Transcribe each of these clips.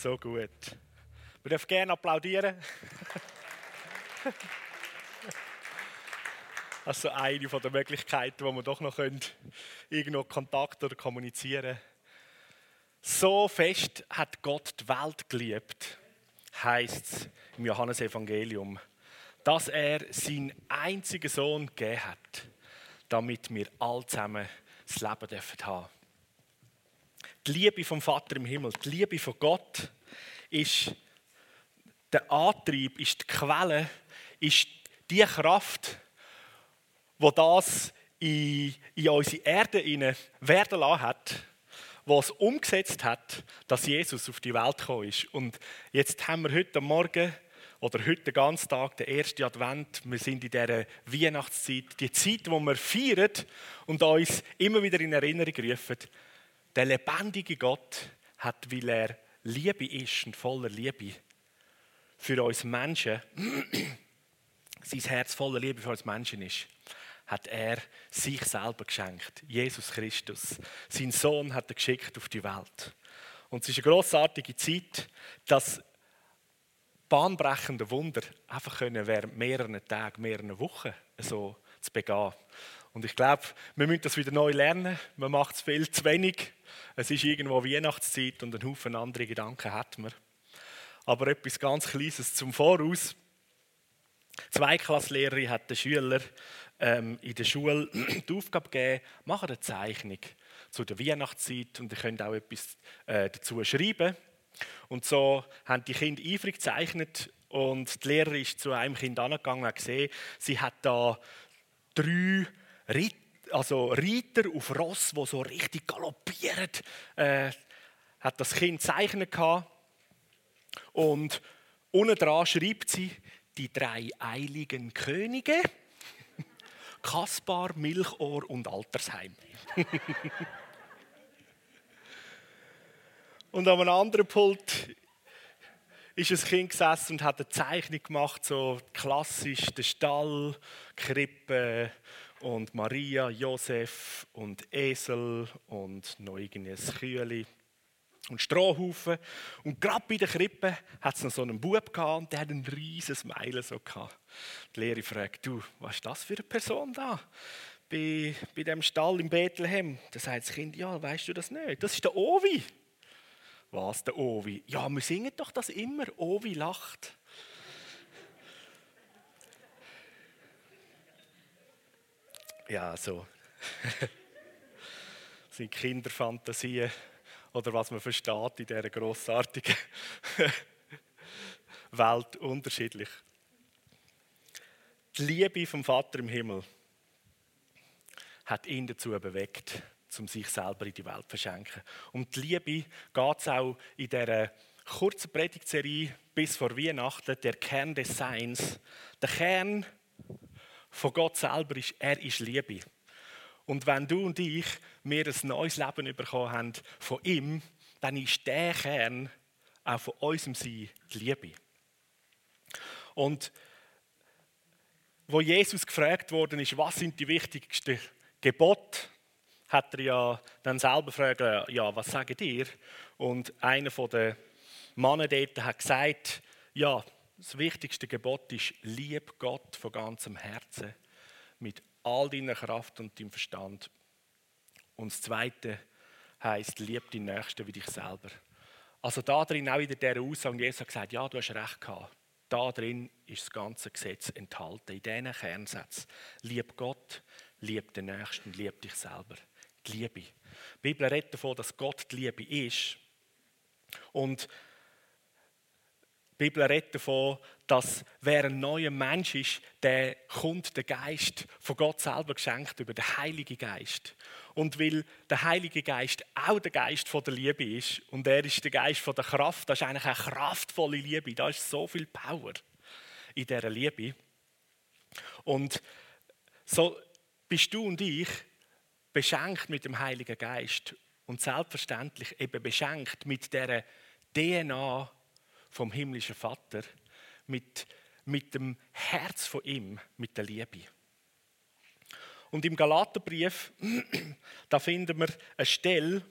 So gut. Wir dürfen gerne applaudieren. Also eine der Möglichkeiten, wo wir doch noch irgendwo Kontakt oder kommunizieren So fest hat Gott die Welt geliebt, heißt es im Johannesevangelium, dass er seinen einzigen Sohn gegeben hat, damit wir alle zusammen das Leben dürfen haben. Die Liebe vom Vater im Himmel, die Liebe von Gott ist der Antrieb, ist die Quelle, ist die Kraft, wo das in, in unsere Erde werden lassen hat, was umgesetzt hat, dass Jesus auf die Welt gekommen ist. Und jetzt haben wir heute Morgen oder heute den ganzen Tag, der erste Advent, wir sind in dieser Weihnachtszeit, die Zeit, wo wir feiern und uns immer wieder in Erinnerung rufen, der lebendige Gott hat, weil er Liebe ist und voller Liebe für uns Menschen, sein Herz voller Liebe für uns Menschen ist, hat er sich selber geschenkt. Jesus Christus. Sein Sohn hat er geschickt auf die Welt. Und es ist eine großartige Zeit, dass bahnbrechende Wunder einfach können während mehreren Tagen, mehreren Wochen so zu begehen. Und ich glaube, wir müssen das wieder neu lernen. Man macht es viel zu wenig. Es ist irgendwo Weihnachtszeit und ein Haufen andere Gedanken hat man. Aber etwas ganz Kleines zum Voraus. Zwei Klasslehrerin hat den Schüler ähm, in der Schule die Aufgabe gegeben, machen eine Zeichnung zu der Weihnachtszeit und ihr könnt auch etwas äh, dazu schreiben. Und so haben die Kinder eifrig gezeichnet und die Lehrerin ist zu einem Kind angegangen und hat gesehen, sie hat da drei Ritter, also Reiter auf Ross, wo so richtig galoppieren, äh, hat das Kind zeichnen. Und unten dran schreibt sie die drei eiligen Könige. Kaspar, Milchohr und Altersheim. und an einem anderen Pult ist ein Kind gesessen und hat eine Zeichnung gemacht, so klassisch der Stall, Krippe und Maria, Josef und Esel und noch irgendein Kühli und Strohhaufen. Und gerade bei der Krippe hat es noch so einen Bub gehabt und der hat einen riesen Smile so gehabt. Die Lehrerin fragt, du, was ist das für eine Person da? Bei, bei dem Stall in Bethlehem. Da sagt das Kind, ja, weißt du das nicht? Das ist der Ovi. Was, der Ovi? Ja, wir singen doch das immer. Ovi lacht. Ja, so. das sind Kinderfantasien oder was man versteht in dieser grossartigen Welt unterschiedlich. Die Liebe vom Vater im Himmel hat ihn dazu bewegt, um sich selber in die Welt zu verschenken. Um die Liebe geht es auch in dieser kurzen Predigtserie bis vor Weihnachten, der Kern des Seins. Der Kern von Gott selber ist, er ist Liebe. Und wenn du und ich mir ein neues Leben bekommen haben von ihm, dann ist der Kern auch von unserem Sein die Liebe. Und wo Jesus gefragt worden ist, was sind die wichtigsten Gebote, hat er ja dann selber gefragt, ja, was sagt ihr? Und einer von den dort hat gesagt, ja, das wichtigste Gebot ist, lieb Gott von ganzem Herzen, mit all deiner Kraft und deinem Verstand. Und das Zweite heißt, lieb deinen Nächsten wie dich selber. Also da drin auch wieder der Aussage, Jesus hat gesagt, ja, du hast recht gehabt. Da drin ist das ganze Gesetz enthalten, in diesen Kernsätzen. Lieb Gott, lieb den Nächsten, lieb dich selber. Die Liebe. Die Bibel redet davon, dass Gott die Liebe ist. Und die Bibel redet davon, dass wer ein neuer Mensch ist, der kommt der Geist von Gott selber geschenkt über den Heiligen Geist. Und weil der Heilige Geist auch der Geist von der Liebe ist und er ist der Geist von der Kraft, das ist eigentlich eine kraftvolle Liebe, da ist so viel Power in dieser Liebe. Und so bist du und ich beschenkt mit dem Heiligen Geist und selbstverständlich eben beschenkt mit der DNA vom himmlischen Vater, mit, mit dem Herz von ihm, mit der Liebe. Und im Galaterbrief, da finden wir eine Stelle,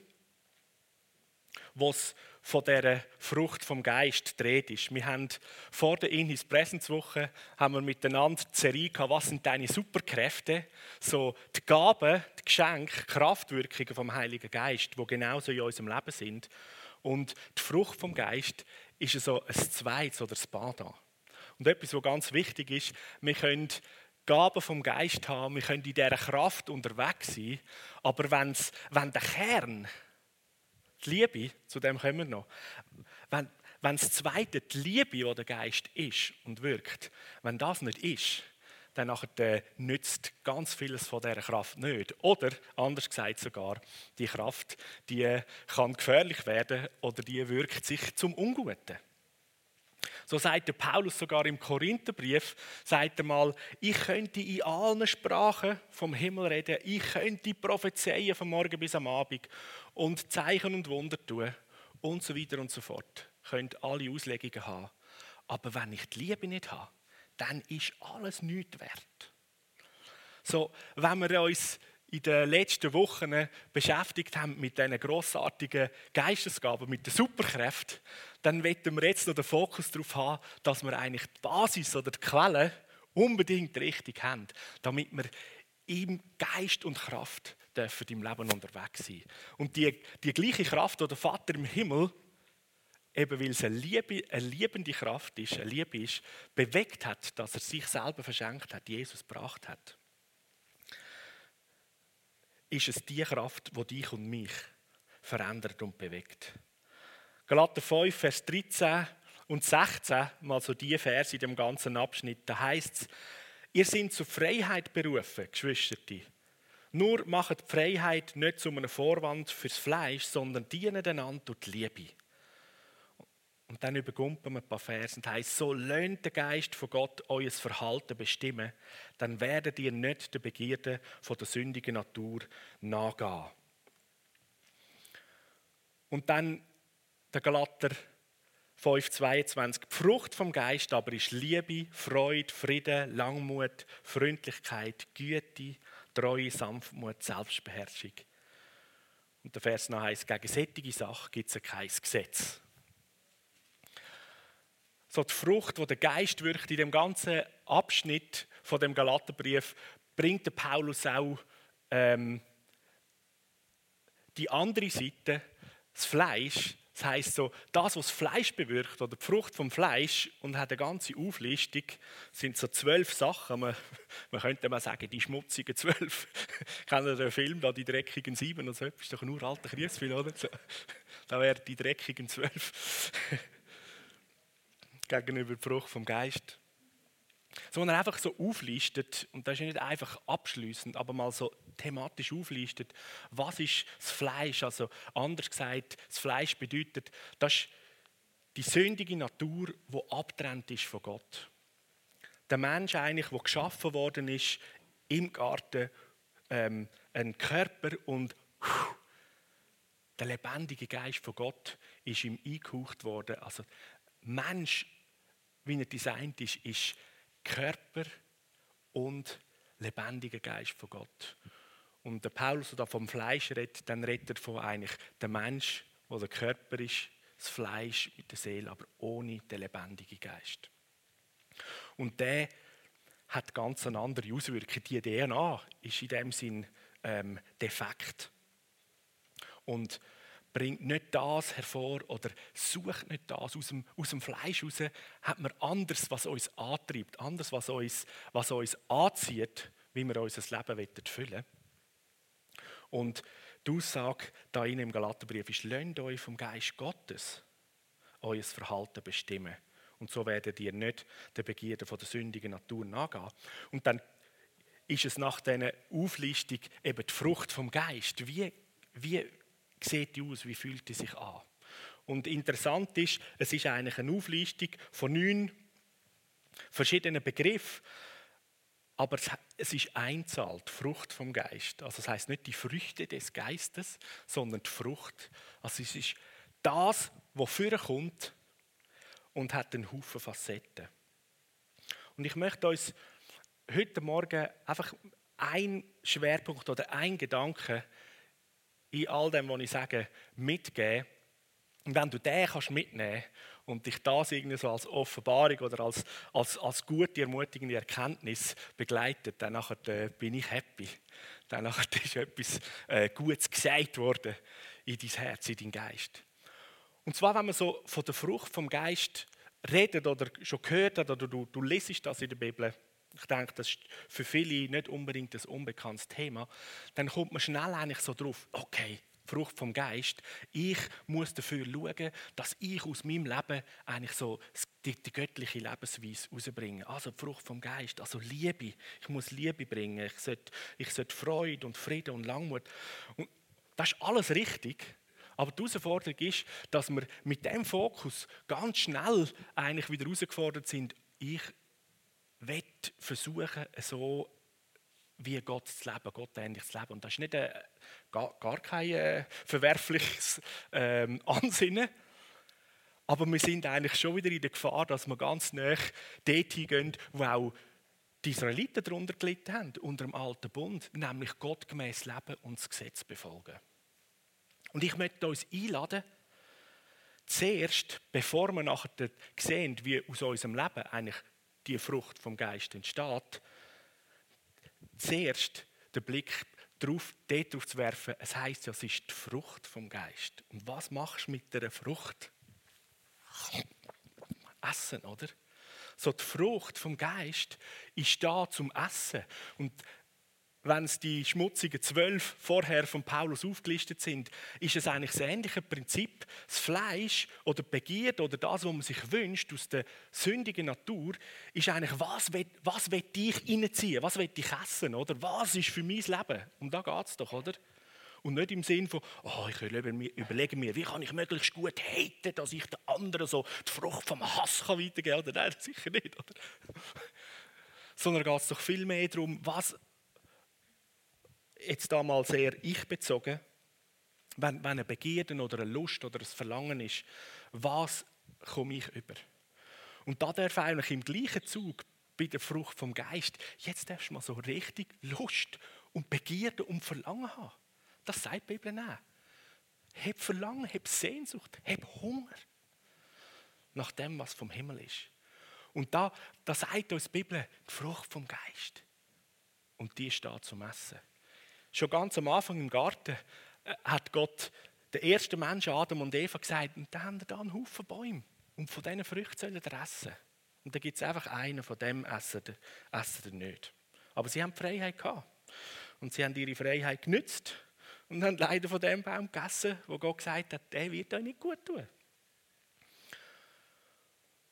was von der Frucht vom Geist dreht ist. Wir haben vor der Inhis Präsenzwoche haben wir miteinander Serie gehabt, was sind deine Superkräfte, so die Gaben, die Geschenke, Kraftwirkungen vom Heiligen Geist, wo genauso in unserem Leben sind. Und die Frucht vom Geist ist so ein zweites oder ein Bada. Und etwas, was ganz wichtig ist, wir können Gaben vom Geist haben, wir können in dieser Kraft unterwegs sein, aber wenn's, wenn der Kern, die Liebe, zu dem kommen wir noch, wenn, wenn das Zweite die Liebe, die der Geist ist und wirkt, wenn das nicht ist, dann nützt ganz vieles von dieser Kraft nicht. Oder, anders gesagt sogar, die Kraft, die kann gefährlich werden oder die wirkt sich zum Unguten. So sagt der Paulus sogar im Korintherbrief, sagt er mal, ich könnte in allen Sprachen vom Himmel reden, ich könnte prophezeien von morgen bis am Abend und Zeichen und Wunder tun und so weiter und so fort. Könnt alle Auslegungen haben. Aber wenn ich die Liebe nicht habe, dann ist alles nichts wert. So, wenn wir uns in den letzten Wochen beschäftigt haben mit diesen grossartigen Geistesgaben, mit den Superkräften, dann wetten wir jetzt noch den Fokus darauf haben, dass wir eigentlich die Basis oder die Quelle unbedingt richtig haben, damit wir im Geist und Kraft dürfen im Leben unterwegs sein. Und die, die gleiche Kraft, die der Vater im Himmel, eben weil es eine, Liebe, eine liebende Kraft ist, eine Liebe ist, bewegt hat, dass er sich selber verschenkt hat, Jesus gebracht hat ist es die Kraft, die dich und mich verändert und bewegt. Galater 5, Vers 13 und 16, mal so die Verse in dem ganzen Abschnitt, da heißt es, ihr seid zur Freiheit berufen, Geschwister. Nur macht die Freiheit nicht zu einem Vorwand fürs Fleisch, sondern dienen einander durch die Liebe. Und dann übergumpen wir ein paar Verse und heißt, so löhnt der Geist von Gott euer Verhalten bestimmen, dann werdet ihr nicht der Begierde von der sündigen Natur nachgehen. Und dann der Galater 5,22. Die Frucht vom Geist aber ist Liebe, Freude, Frieden, Langmut, Freundlichkeit, Güte, Treue, Sanftmut, Selbstbeherrschung. Und der Vers noch heißt, gegen sättige Sachen gibt es kein Gesetz so die Frucht, die der Geist wirkt in dem ganzen Abschnitt von dem Galaterbrief, bringt der Paulus auch ähm, die andere Seite, das Fleisch. Das heißt so, das, was das Fleisch bewirkt oder die Frucht vom Fleisch und hat eine ganze Auflistung, sind so zwölf Sachen. Man, man könnte mal sagen, die schmutzigen zwölf. Kennt ihr den Film da, die dreckigen sieben oder so? Das ist doch ein uralter Kriesfilm, oder? Da wären die dreckigen zwölf gegenüber der Frucht vom Geist. Sondern einfach so auflistet, und das ist nicht einfach abschließend, aber mal so thematisch auflistet, was ist das Fleisch? Also anders gesagt, das Fleisch bedeutet, das ist die sündige Natur, die abtrennt ist von Gott. Der Mensch eigentlich, der geschaffen worden ist im Garten, ähm, ein Körper und der lebendige Geist von Gott ist ihm eingehaucht worden. Also Mensch wie er designt ist, ist Körper und lebendiger Geist von Gott. Und der Paulus, der vom Fleisch redet, dann redet er von eigentlich der Mensch, wo der Körper ist, das Fleisch mit der Seele, aber ohne den lebendigen Geist. Und der hat ganz eine andere Auswirkung. Die DNA ist in dem Sinn ähm, defekt. Und bringt nicht das hervor oder sucht nicht das aus dem, aus dem Fleisch raus, hat man anders, was uns antreibt, anders, was uns, was uns anzieht, wie wir unser Leben füllen wollen. Und die Aussage da im Galaterbrief ist, lasst euch vom Geist Gottes euer Verhalten bestimmen. Und so werdet ihr nicht der Begierde von der sündigen Natur nachgehen. Und dann ist es nach dieser Auflistung eben die Frucht vom Geist. Wie, wie sieht die aus, wie fühlt die sich an. Und interessant ist, es ist eigentlich eine Auflistung von neun verschiedenen Begriffen, aber es ist Einzahl, die Frucht vom Geist. Also das heißt nicht die Früchte des Geistes, sondern die Frucht. Also es ist das, was vorkommt und hat einen Haufen Facetten. Und ich möchte uns heute Morgen einfach einen Schwerpunkt oder einen Gedanken in all dem, was ich sage, mitgeben. Und wenn du den kannst mitnehmen und dich das irgendwie so als Offenbarung oder als, als, als gute, ermutigende Erkenntnis begleitet, dann äh, bin ich happy. Dann ist etwas äh, Gutes gesagt worden in dein Herz, in deinen Geist. Und zwar, wenn man so von der Frucht vom Geist redet oder schon gehört hat oder du, du lesest das in der Bibel, ich denke, das ist für viele nicht unbedingt ein unbekanntes Thema, dann kommt man schnell eigentlich so drauf, okay, Frucht vom Geist, ich muss dafür schauen, dass ich aus meinem Leben eigentlich so die, die göttliche Lebensweise rausbringe. Also die Frucht vom Geist, also Liebe. Ich muss Liebe bringen, ich sollte, ich sollte Freude und Frieden und Langmut. Und das ist alles richtig. Aber die Herausforderung ist, dass wir mit dem Fokus ganz schnell eigentlich wieder herausgefordert sind, ich will versuchen, so wie Gott zu leben, Gott ähnlich zu leben. Und das ist nicht ein, gar, gar kein äh, verwerfliches ähm, Ansinnen, aber wir sind eigentlich schon wieder in der Gefahr, dass wir ganz nah dort hingehen, wo auch die Israeliten darunter gelitten haben, unter dem alten Bund, nämlich gottgemäß leben und das Gesetz befolgen. Und ich möchte uns einladen, zuerst, bevor wir nachher sehen, wie aus unserem Leben eigentlich die Frucht vom Geist entsteht, zuerst den Blick darauf, darauf zu werfen, es heißt ja, es ist die Frucht vom Geist. Und was machst du mit der Frucht? Essen, oder? So die Frucht vom Geist ist da zum Essen. Und wenn es die schmutzigen zwölf vorher von Paulus aufgelistet sind, ist es eigentlich das ähnliche Prinzip. Das Fleisch oder die Begierde oder das, was man sich wünscht aus der sündigen Natur, ist eigentlich, was will, was will ich reinziehen, was will ich essen, oder? Was ist für mein Leben? Um da geht es doch, oder? Und nicht im Sinn von, oh, ich überlege mir, wie kann ich möglichst gut haten, dass ich den anderen so die Frucht vom Hass kann weitergeben kann. Nein, sicher nicht. Oder? Sondern geht es doch viel mehr darum, was, jetzt da mal sehr ich bezogen, wenn, wenn eine Begierde oder eine Lust oder ein Verlangen ist, was komme ich über? Und da darf eigentlich im gleichen Zug bei der Frucht vom Geist, jetzt darfst du mal so richtig Lust und Begierde und Verlangen haben. Das sagt die Bibel auch. Hab Verlangen, hab Sehnsucht, hab Hunger nach dem, was vom Himmel ist. Und da, da sagt uns die Bibel die Frucht vom Geist. Und die steht zum Essen. Schon ganz am Anfang im Garten äh, hat Gott den ersten Menschen, Adam und Eva, gesagt, und da haben da einen Haufen Bäume. Und von diesen Früchten sollen ihr essen. Und da gibt es einfach einen, von dem essen ihr, essen nicht. Aber sie haben die Freiheit gehabt. Und sie haben ihre Freiheit genützt und haben leider von dem Baum gegessen, wo Gott gesagt hat, der wird euch nicht gut tun.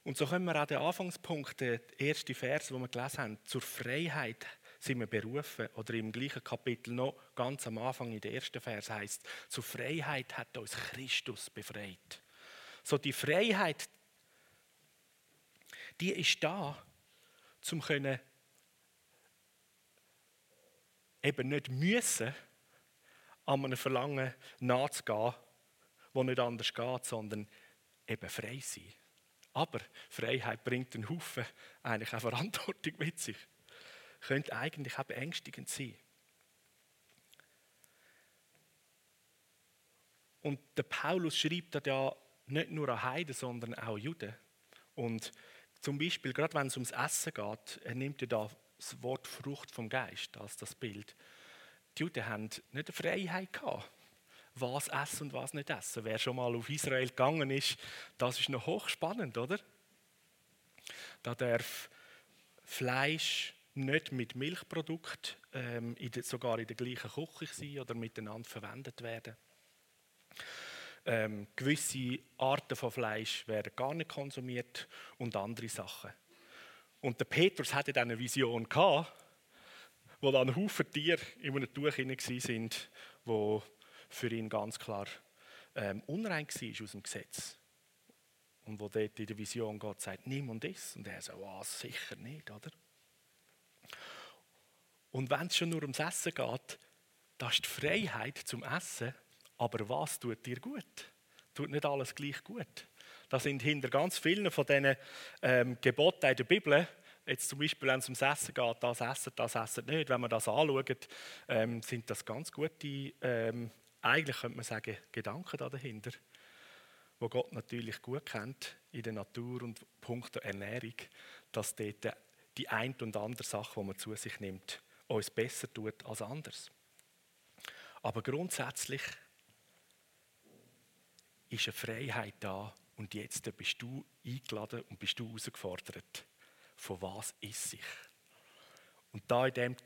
Und so kommen wir an den Anfangspunkt, der erste Vers, wo wir gelesen haben, zur Freiheit sind wir berufen. Oder im gleichen Kapitel noch ganz am Anfang in der ersten Vers heißt: Zur Freiheit hat uns Christus befreit. So die Freiheit, die ist da, zum können eben nicht müssen, an einem Verlangen nachzugehen, wo nicht anders geht, sondern eben frei sein. Aber Freiheit bringt einen Haufen eigentlich auch Verantwortung mit sich könnte eigentlich auch beängstigend sein. Und der Paulus schreibt das ja nicht nur an Heiden, sondern auch Juden. Und zum Beispiel, gerade wenn es ums Essen geht, er nimmt ja da das Wort Frucht vom Geist als das Bild. Die Juden haben nicht eine Freiheit gehabt, was essen und was nicht essen. Wer schon mal auf Israel gegangen ist, das ist noch hochspannend, oder? Da darf Fleisch nicht mit Milchprodukt ähm, sogar in der gleichen Küche sein oder miteinander verwendet werden. Ähm, gewisse Arten von Fleisch werden gar nicht konsumiert und andere Sachen. Und der Petrus hatte dann eine Vision gehabt, wo dann Haufen Tiere in einem Tuch hinein sind, wo für ihn ganz klar ähm, unrein war aus dem Gesetz. Und wo dort in der Vision Gott sagt, nimm und iss. Und er sagt, oh, sicher nicht, oder? Und wenn es schon nur ums Essen geht, das ist die Freiheit zum Essen. Aber was tut dir gut? Tut nicht alles gleich gut. Das sind hinter ganz vielen von diesen ähm, Geboten in der Bibel, jetzt zum Beispiel, wenn es ums Essen geht, das essen, das essen nicht, wenn man das anschaut, ähm, sind das ganz gute, ähm, eigentlich könnte man sagen, Gedanken da dahinter. wo Gott natürlich gut kennt in der Natur und Punkt Ernährung, dass dort die ein und andere Sache, die man zu sich nimmt, uns besser tut als anders. Aber grundsätzlich ist eine Freiheit da und jetzt bist du eingeladen und bist du herausgefordert. Von was ist sich? Und da in dem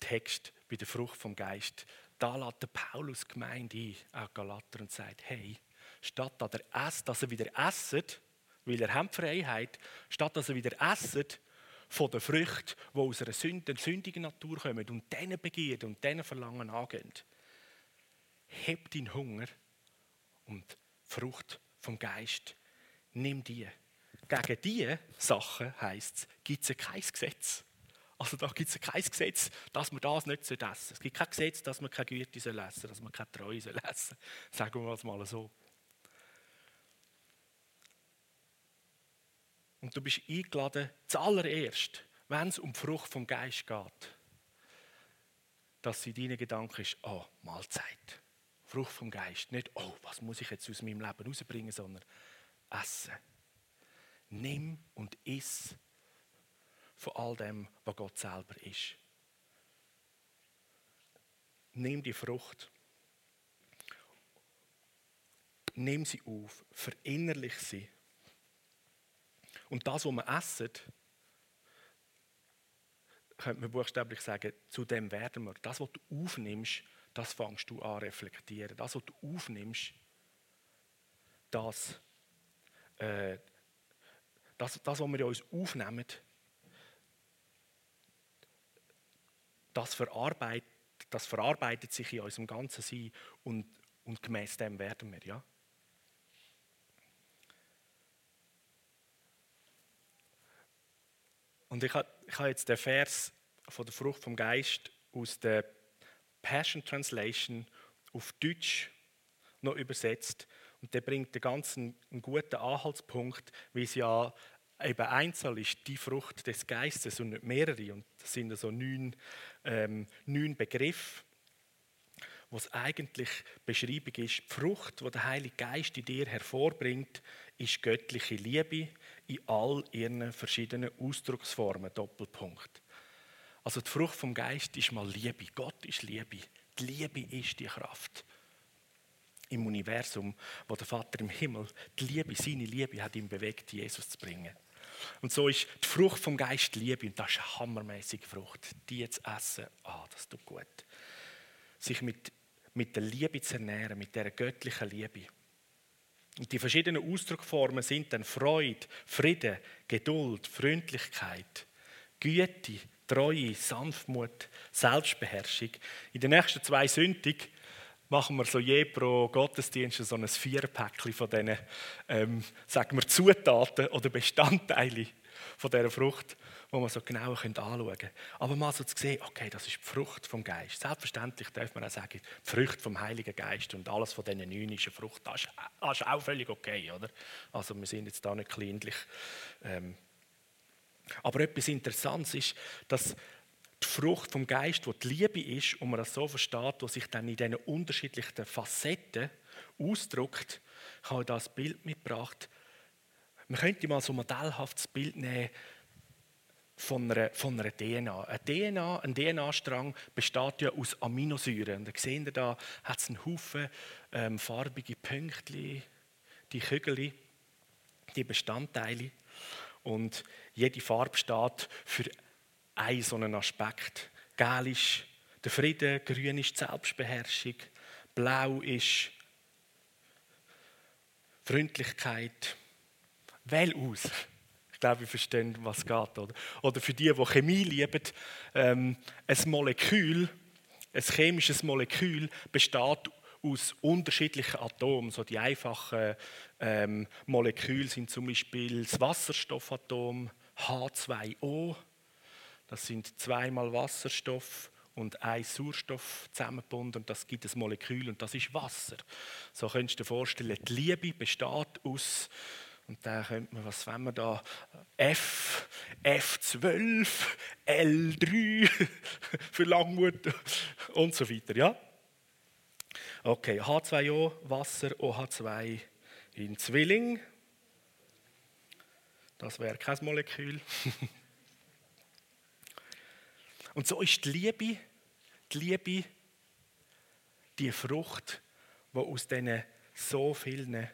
Text bei der Frucht vom Geist, da lädt der Paulus Gemeinde ein, auch Galater, und sagt, hey, statt dass er esst, dass er wieder esset, weil er hat Freiheit, statt dass er wieder esset von den Früchten, die aus einer sündigen Natur kommen und denen Begierde und denen Verlangen angehen, hebt deinen Hunger und Frucht vom Geist, nimm die. Gegen diese Sachen heisst es, gibt es kein Gesetz. Also da gibt es kein Gesetz, dass man das nicht essen soll. Es gibt kein Gesetz, dass man keine Güte essen soll, dass man keine Treue essen soll. Sagen wir es mal so. Und du bist eingeladen, zuallererst, wenn es um die Frucht vom Geist geht, dass in deinen Gedanken ist, oh, Mahlzeit. Frucht vom Geist. Nicht, oh, was muss ich jetzt aus meinem Leben rausbringen, sondern essen. Nimm und iss von all dem, was Gott selber ist. Nimm die Frucht. Nimm sie auf, verinnerlich sie. Und das, was wir essen, könnte man buchstäblich sagen, zu dem werden wir. Das, was du aufnimmst, das fängst du an reflektieren. Das, was du aufnimmst, das, äh, das, das, was wir in uns aufnehmen, das verarbeitet, das verarbeitet sich in unserem ganzen Sein und, und gemäß dem werden wir. Ja? Und ich habe ich ha jetzt den Vers von der Frucht vom Geist aus der Passion Translation auf Deutsch noch übersetzt. Und der bringt den ganzen einen guten Anhaltspunkt, wie es ja eben einzeln ist, die Frucht des Geistes und nicht mehrere. Und das sind so neun, ähm, neun Begriffe, was eigentlich Beschreibung ist. Die Frucht, die der Heilige Geist in dir hervorbringt, ist göttliche Liebe in all ihren verschiedenen Ausdrucksformen. Doppelpunkt. Also die Frucht vom Geist ist mal Liebe. Gott ist Liebe. Die Liebe ist die Kraft im Universum, wo der Vater im Himmel die Liebe, seine Liebe hat ihn bewegt, Jesus zu bringen. Und so ist die Frucht vom Geist Liebe und das ist eine hammermäßige Frucht. Die zu essen, ah, das tut gut. Sich mit, mit der Liebe zu ernähren, mit der göttlichen Liebe. Und die verschiedenen Ausdruckformen sind dann Freude, Friede, Geduld, Freundlichkeit, Güte, Treue, Sanftmut, Selbstbeherrschung. In den nächsten zwei Sündig machen wir so je pro Gottesdienst so ein Vierpäckchen von diesen, ähm, sagen wir, Zutaten oder Bestandteilen von dieser Frucht, wo man so genauer anschauen können. Aber mal so zu sehen, okay, das ist die Frucht vom Geist. Selbstverständlich darf man auch sagen, die Frucht vom Heiligen Geist und alles von diesen neun ist eine Frucht. Das ist, das ist auch völlig okay, oder? Also wir sind jetzt da nicht kleinlich. Ähm, aber etwas Interessantes ist, dass die Frucht vom Geist, wo die Liebe ist, und man das so versteht, wo sich dann in diesen unterschiedlichen Facetten ausdrückt, ich habe das Bild mitgebracht. Man könnte mal so ein modellhaftes Bild nehmen von einer, von einer DNA. Eine DNA, ein DNA-Strang besteht ja aus Aminosäuren. Und da seht ihr da, hat es einen Haufen ähm, farbige Pünktchen, die Kügel, die Bestandteile. Und jede Farbe steht für einen so einen Aspekt. Gel ist der Frieden, grün ist die Selbstbeherrschung, blau ist Freundlichkeit. Wähl aus. Ich glaube, wir verstehen, was geht. Oder, oder für die, die Chemie lieben, ähm, ein Molekül, ein chemisches Molekül besteht aus unterschiedlichen Atomen. So die einfachen ähm, Moleküle sind zum Beispiel das Wasserstoffatom H2O. Das sind zweimal Wasserstoff und ein Sauerstoff zusammengebunden und das gibt ein Molekül und das ist Wasser. So könntest du dir vorstellen, die Liebe besteht aus und da könnte man, was wenn man da F, F12, L3 für Langmut und so weiter, ja? Okay, H2O, Wasser, OH2, in Zwilling. Das wäre kein Molekül. Und so ist die Liebe, die Liebe, die Frucht, die aus diesen so vielen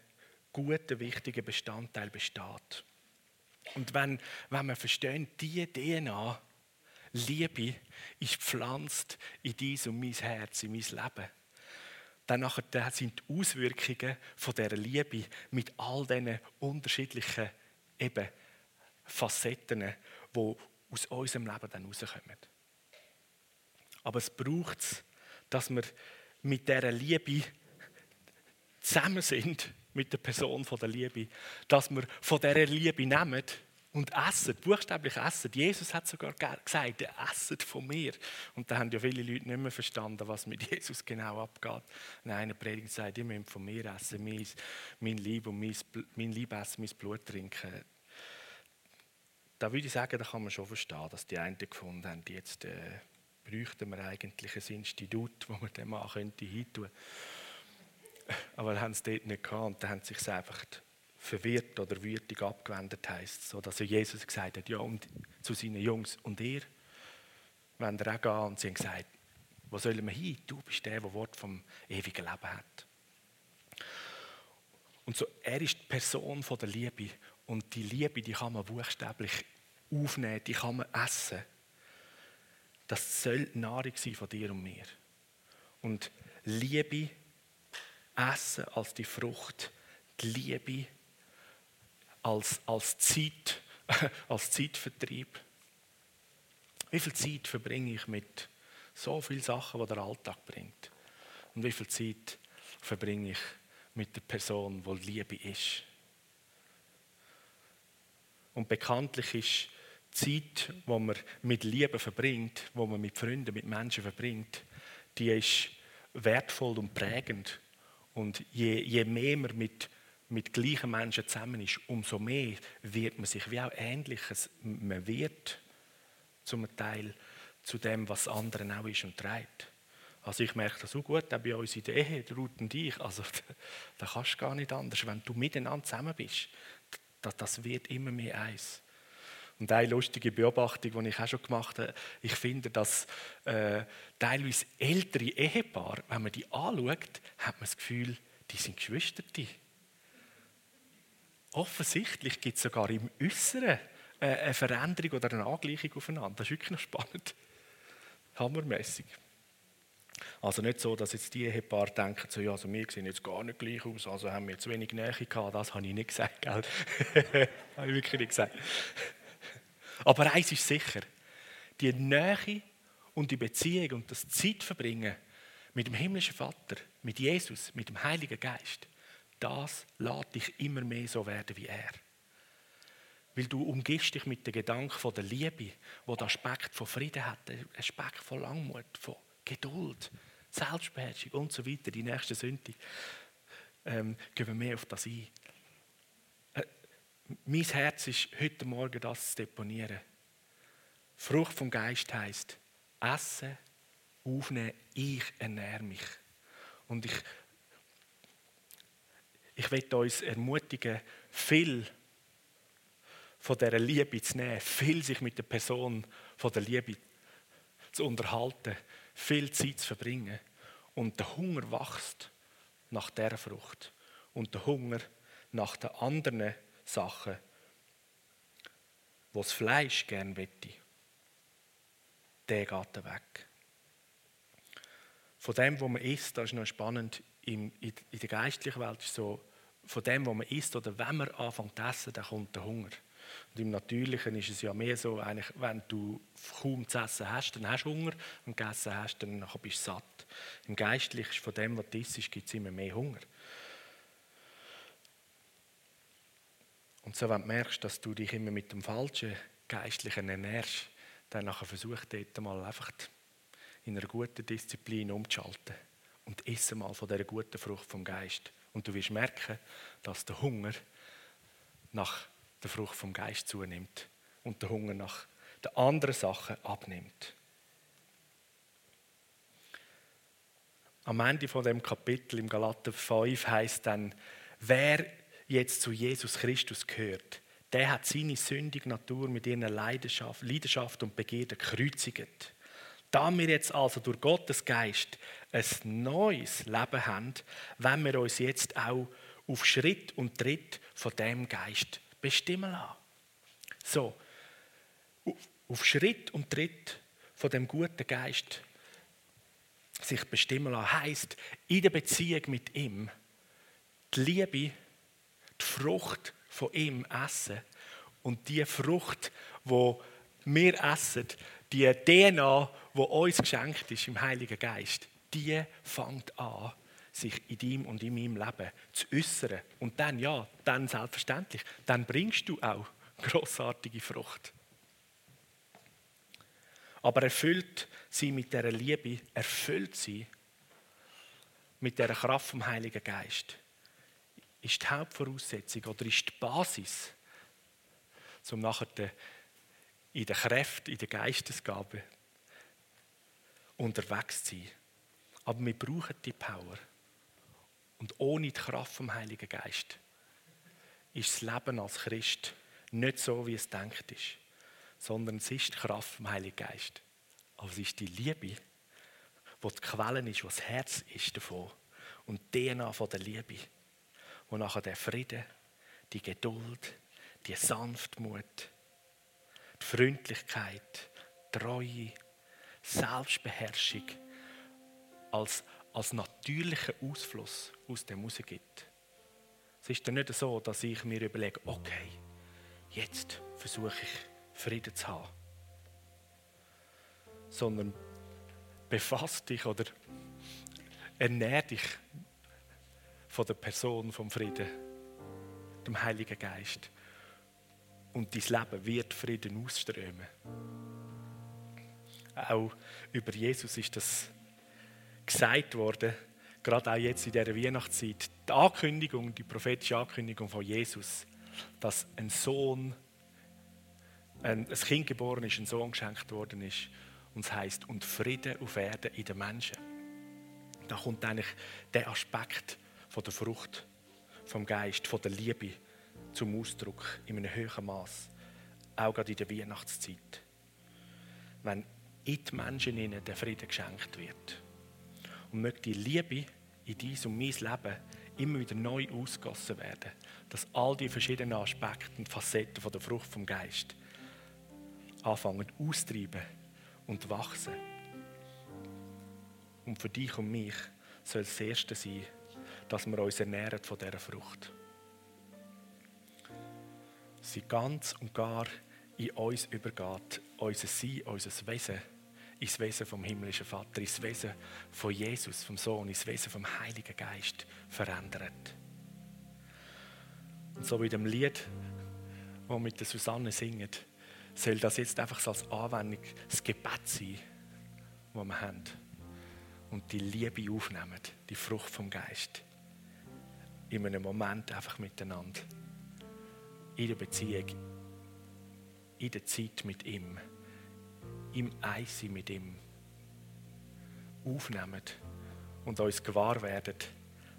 guten, wichtigen Bestandteilen besteht. Und wenn, wenn wir verstehen, diese DNA, Liebe, ist gepflanzt in dies und mein Herz, in mein Leben, dann sind die Auswirkungen von dieser Liebe mit all diesen unterschiedlichen eben, Facetten, die aus unserem Leben dann rauskommen. Aber es braucht dass wir mit dieser Liebe zusammen sind, mit der Person der Liebe, dass wir von dieser Liebe nehmen und essen, buchstäblich essen. Jesus hat sogar gesagt, essen von mir. Und da haben ja viele Leute nicht mehr verstanden, was mit Jesus genau abgeht. In einer Predigt sagt, ihr müsst von mir essen, mein, mein Lieb und mein, mein Lieb essen, mein Blut trinken. Da würde ich sagen, da kann man schon verstehen, dass die einen gefunden haben, jetzt äh, bräuchten wir eigentlich ein Institut, wo man den Mann könnte hintun könnte. Aber haben es dort nicht gehabt und dann haben sie sich einfach verwirrt oder wütig abgewendet, heisst so dass Jesus gesagt hat, ja, und zu seinen Jungs, und ihr, wenn ihr auch gehen, und sie haben gesagt, wo sollen wir hin? Du bist der, der Wort vom ewigen Leben hat. Und so, er ist die Person der Liebe und die Liebe, die kann man buchstäblich aufnehmen, die kann man essen. Das soll Nahrung sein von dir und mir. Und Liebe essen als die Frucht, die Liebe als, als Zeit, als Zeitvertrieb. Wie viel Zeit verbringe ich mit so vielen Sachen, die der Alltag bringt? Und wie viel Zeit verbringe ich mit der Person, die Liebe ist? Und bekanntlich ist Zeit, die man mit Liebe verbringt, wo man mit Freunden, mit Menschen verbringt, die ist wertvoll und prägend. Und je, je mehr man mit, mit gleichen Menschen zusammen ist, umso mehr wird man sich wie auch Ähnliches. Man wird zum Teil zu dem, was anderen auch ist und trägt. Also ich merke das so gut, auch bei uns in der Ehe, der Ruth und ich. Also da kannst du gar nicht anders. Wenn du miteinander zusammen bist, das, das wird immer mehr eins. Und eine lustige Beobachtung, die ich auch schon gemacht habe, ich finde, dass äh, teilweise ältere Ehepaare, wenn man die anschaut, hat man das Gefühl, die sind Geschwister. Offensichtlich gibt es sogar im Äußeren äh, eine Veränderung oder eine Angleichung aufeinander. Das ist wirklich noch spannend. Hammermäßig. Also nicht so, dass jetzt die Ehepaare denken, so, ja, also wir sehen jetzt gar nicht gleich aus, also haben wir zu wenig Nähe gehabt. Das habe ich nicht gesagt, gell? habe ich wirklich nicht gesagt. Aber eins ist sicher, die Nähe und die Beziehung und das Zeitverbringen mit dem himmlischen Vater, mit Jesus, mit dem Heiligen Geist, das lässt dich immer mehr so werden wie er. Weil du umgibst dich mit dem Gedanken von der Liebe, wo der Aspekt von Frieden hat, der Aspekt von Langmut, von Geduld, Selbstbeherrschung und so weiter, die nächste Sünde. Ähm, gehen wir mehr auf das ein mein Herz ist heute Morgen das zu deponieren. Frucht vom Geist heißt essen, aufnehmen, ich ernähre mich. Und ich, ich möchte uns ermutigen, viel von dieser Liebe zu nehmen, viel sich mit der Person von der Liebe zu unterhalten, viel Zeit zu verbringen. Und der Hunger wächst nach dieser Frucht. Und der Hunger nach den anderen Sachen, wo das Fleisch gern wette, der geht weg. Von dem, was man isst, das ist noch spannend, in, der geistlichen Welt ist so, von dem, was man isst oder wenn man anfängt zu essen, dann kommt der Hunger. Und im Natürlichen ist es ja mehr so, eigentlich, wenn du kaum zu essen hast, dann hast du Hunger und gegessen hast, dann bist du satt. Im Geistlichen ist von dem, was du isst, gibt es immer mehr Hunger. Und so, wenn du merkst, dass du dich immer mit dem falschen Geistlichen ernährst, dann nachher versuch dort mal einfach in einer guten Disziplin umzuschalten und esse mal von dieser guten Frucht vom Geist. Und du wirst merken, dass der Hunger nach der Frucht vom Geist zunimmt und der Hunger nach den anderen Sachen abnimmt. Am Ende von dem Kapitel im Galater 5 heißt dann, wer jetzt zu Jesus Christus gehört, der hat seine sündige Natur mit ihren Leidenschaft, Leidenschaft und Begierde gekreuzigt. Da wir jetzt also durch Gottes Geist ein neues Leben haben, wenn wir uns jetzt auch auf Schritt und Tritt von dem Geist bestimmen lassen. So, auf Schritt und Tritt von dem guten Geist sich bestimmen lassen, heisst in der Beziehung mit ihm die Liebe, die Frucht von ihm essen und die Frucht, wo wir essen, die DNA, wo uns geschenkt ist im Heiligen Geist, die fängt an, sich in deinem und in meinem Leben zu äußern. Und dann, ja, dann selbstverständlich, dann bringst du auch großartige Frucht. Aber erfüllt sie mit der Liebe, erfüllt sie mit der Kraft vom Heiligen Geist, ist die Hauptvoraussetzung oder ist die Basis, um nachher in der Kraft, in der Geistesgabe unterwegs zu sein. Aber wir brauchen die Power. Und ohne die Kraft vom Heiligen Geist ist das Leben als Christ nicht so, wie es denkt ist, sondern es ist die Kraft vom Heiligen Geist. Aber es ist die Liebe, wo die Quelle ist, was das Herz ist davon. Und die DNA von der Liebe, wo nachher der Friede, die Geduld, die Sanftmut, die Freundlichkeit, Treue, Selbstbeherrschung als als natürlichen Ausfluss aus dem gibt. Es ist dann nicht so, dass ich mir überlege, okay, jetzt versuche ich Frieden zu haben. Sondern befass dich oder ernähr dich von der Person vom Frieden, dem Heiligen Geist. Und dein Leben wird Frieden ausströmen. Auch über Jesus ist das gesagt worden, gerade auch jetzt in dieser Weihnachtszeit, die Ankündigung, die prophetische Ankündigung von Jesus, dass ein Sohn, ein, ein Kind geboren ist, ein Sohn geschenkt worden ist. Und es heißt und Frieden auf Erden in den Menschen. Da kommt eigentlich der Aspekt von der Frucht, vom Geist, von der Liebe zum Ausdruck in einem höheren Maß. Auch gerade in der Weihnachtszeit. Wenn in die Menschen ihnen der Frieden geschenkt wird. Und möge die Liebe in dein und mein Leben immer wieder neu ausgossen werden. Dass all die verschiedenen Aspekte und Facetten von der Frucht vom Geist anfangen auszutreiben und wachsen. Und für dich und mich soll das Erste sein, dass wir uns ernähren von dieser Frucht. Sie ganz und gar in uns übergeht, unser Sein, unser Wesen ins Wesen vom himmlischen Vater, ins Wesen von Jesus, vom Sohn, ins Wesen vom Heiligen Geist verändert. Und so wie dem Lied, wir mit der Susanne singen, soll das jetzt einfach als Anwendung das Gebet sein, das wir haben. Und die Liebe aufnehmen, die Frucht vom Geist. In einem Moment einfach miteinander. In der Beziehung, in der Zeit mit ihm im Eis mit ihm aufnehmen und uns gewahr werden,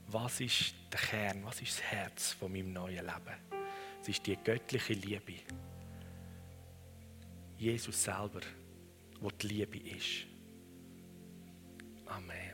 was ist der Kern, was ist das Herz von meinem neuen Leben. Es ist die göttliche Liebe. Jesus selber, wo die Liebe ist. Amen.